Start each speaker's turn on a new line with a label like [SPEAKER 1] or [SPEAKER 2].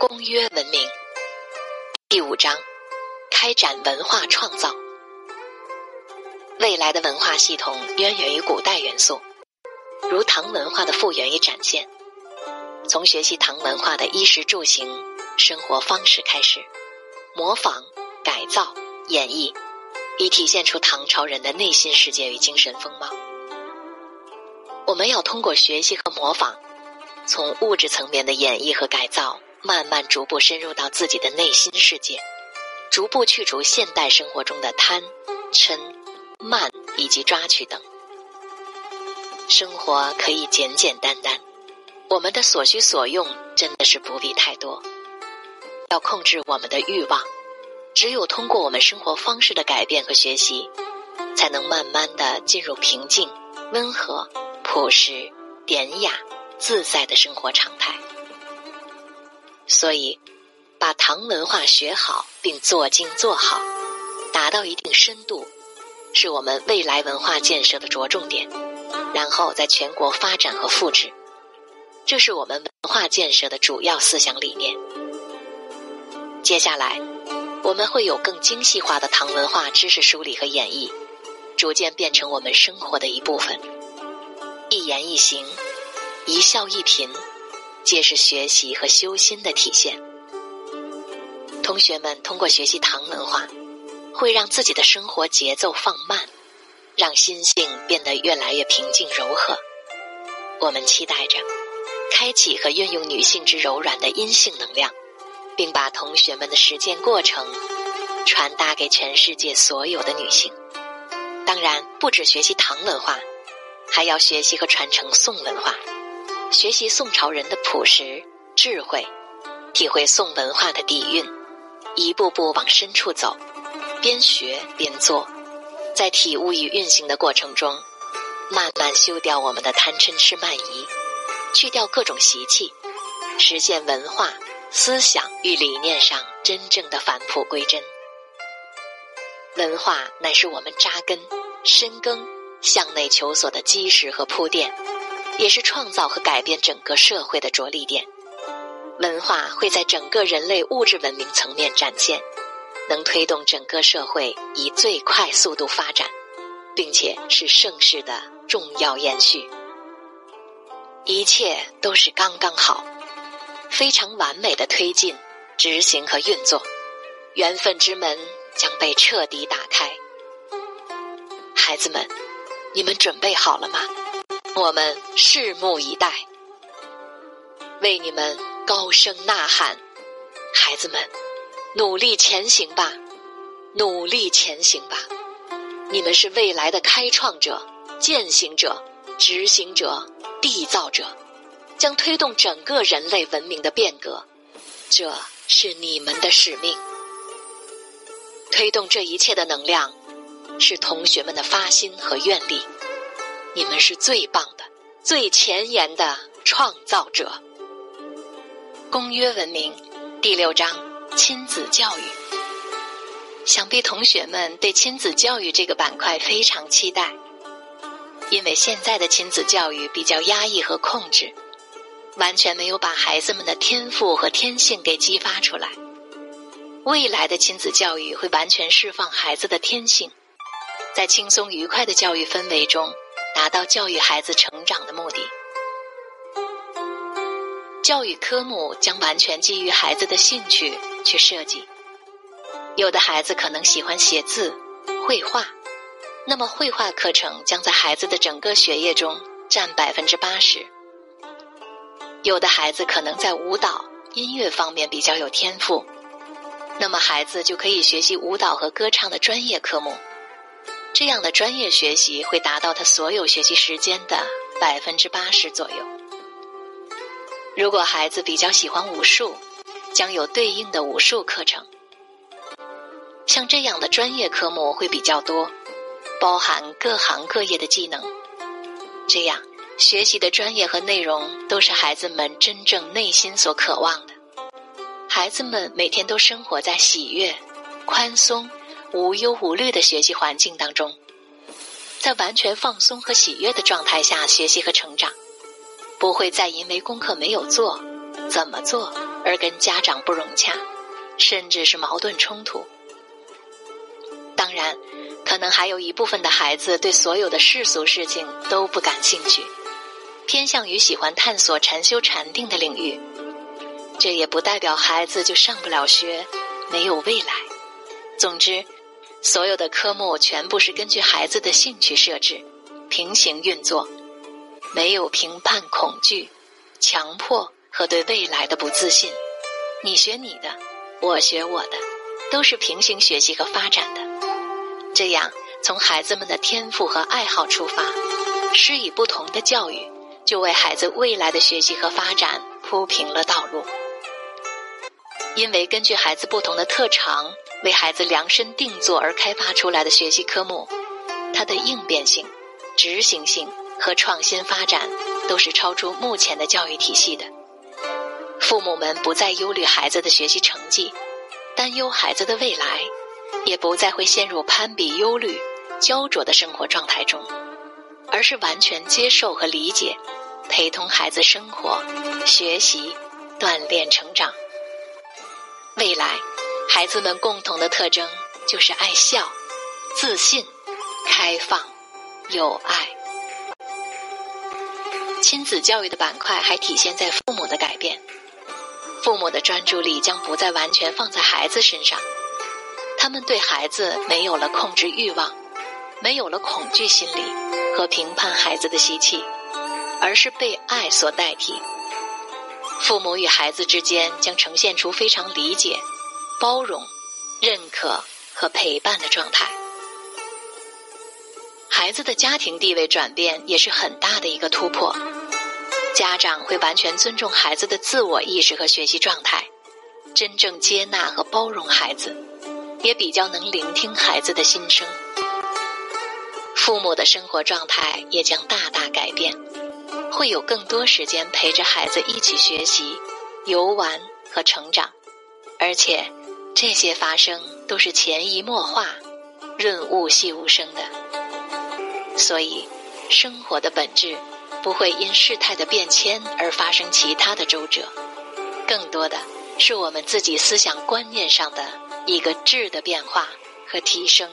[SPEAKER 1] 公约文明第五章：开展文化创造。未来的文化系统渊源于古代元素，如唐文化的复原与展现。从学习唐文化的衣食住行、生活方式开始，模仿、改造、演绎，以体现出唐朝人的内心世界与精神风貌。我们要通过学习和模仿，从物质层面的演绎和改造，慢慢逐步深入到自己的内心世界，逐步去除现代生活中的贪、嗔、慢以及抓取等。生活可以简简单单，我们的所需所用真的是不必太多。要控制我们的欲望，只有通过我们生活方式的改变和学习，才能慢慢的进入平静、温和。朴实、典雅、自在的生活常态。所以，把唐文化学好并做精做好，达到一定深度，是我们未来文化建设的着重点。然后在全国发展和复制，这是我们文化建设的主要思想理念。接下来，我们会有更精细化的唐文化知识梳理和演绎，逐渐变成我们生活的一部分。一言一行，一笑一颦，皆是学习和修心的体现。同学们通过学习唐文化，会让自己的生活节奏放慢，让心性变得越来越平静柔和。我们期待着，开启和运用女性之柔软的阴性能量，并把同学们的实践过程传达给全世界所有的女性。当然，不止学习唐文化。还要学习和传承宋文化，学习宋朝人的朴实智慧，体会宋文化的底蕴，一步步往深处走，边学边做，在体悟与运行的过程中，慢慢修掉我们的贪嗔痴慢疑，去掉各种习气，实现文化思想与理念上真正的返璞归真。文化乃是我们扎根深耕。向内求索的基石和铺垫，也是创造和改变整个社会的着力点。文化会在整个人类物质文明层面展现，能推动整个社会以最快速度发展，并且是盛世的重要延续。一切都是刚刚好，非常完美的推进、执行和运作，缘分之门将被彻底打开。孩子们。你们准备好了吗？我们拭目以待，为你们高声呐喊，孩子们，努力前行吧，努力前行吧！你们是未来的开创者、践行者、执行者、缔造者，将推动整个人类文明的变革，这是你们的使命。推动这一切的能量。是同学们的发心和愿力，你们是最棒的、最前沿的创造者。公约文明第六章亲子教育，想必同学们对亲子教育这个板块非常期待，因为现在的亲子教育比较压抑和控制，完全没有把孩子们的天赋和天性给激发出来。未来的亲子教育会完全释放孩子的天性。在轻松愉快的教育氛围中，达到教育孩子成长的目的。教育科目将完全基于孩子的兴趣去设计。有的孩子可能喜欢写字、绘画，那么绘画课程将在孩子的整个学业中占百分之八十。有的孩子可能在舞蹈、音乐方面比较有天赋，那么孩子就可以学习舞蹈和歌唱的专业科目。这样的专业学习会达到他所有学习时间的百分之八十左右。如果孩子比较喜欢武术，将有对应的武术课程。像这样的专业科目会比较多，包含各行各业的技能。这样学习的专业和内容都是孩子们真正内心所渴望的。孩子们每天都生活在喜悦、宽松。无忧无虑的学习环境当中，在完全放松和喜悦的状态下学习和成长，不会再因为功课没有做、怎么做而跟家长不融洽，甚至是矛盾冲突。当然，可能还有一部分的孩子对所有的世俗事情都不感兴趣，偏向于喜欢探索禅修禅定的领域。这也不代表孩子就上不了学，没有未来。总之，所有的科目全部是根据孩子的兴趣设置，平行运作，没有评判恐惧、强迫和对未来的不自信。你学你的，我学我的，都是平行学习和发展的。这样，从孩子们的天赋和爱好出发，施以不同的教育，就为孩子未来的学习和发展铺平了道路。因为根据孩子不同的特长，为孩子量身定做而开发出来的学习科目，它的应变性、执行性和创新发展都是超出目前的教育体系的。父母们不再忧虑孩子的学习成绩，担忧孩子的未来，也不再会陷入攀比、忧虑、焦灼的生活状态中，而是完全接受和理解，陪同孩子生活、学习、锻炼、成长。未来，孩子们共同的特征就是爱笑、自信、开放、有爱。亲子教育的板块还体现在父母的改变，父母的专注力将不再完全放在孩子身上，他们对孩子没有了控制欲望，没有了恐惧心理和评判孩子的习气，而是被爱所代替。父母与孩子之间将呈现出非常理解、包容、认可和陪伴的状态。孩子的家庭地位转变也是很大的一个突破。家长会完全尊重孩子的自我意识和学习状态，真正接纳和包容孩子，也比较能聆听孩子的心声。父母的生活状态也将大大改变。会有更多时间陪着孩子一起学习、游玩和成长，而且这些发生都是潜移默化、润物细无声的。所以，生活的本质不会因事态的变迁而发生其他的周折，更多的是我们自己思想观念上的一个质的变化和提升。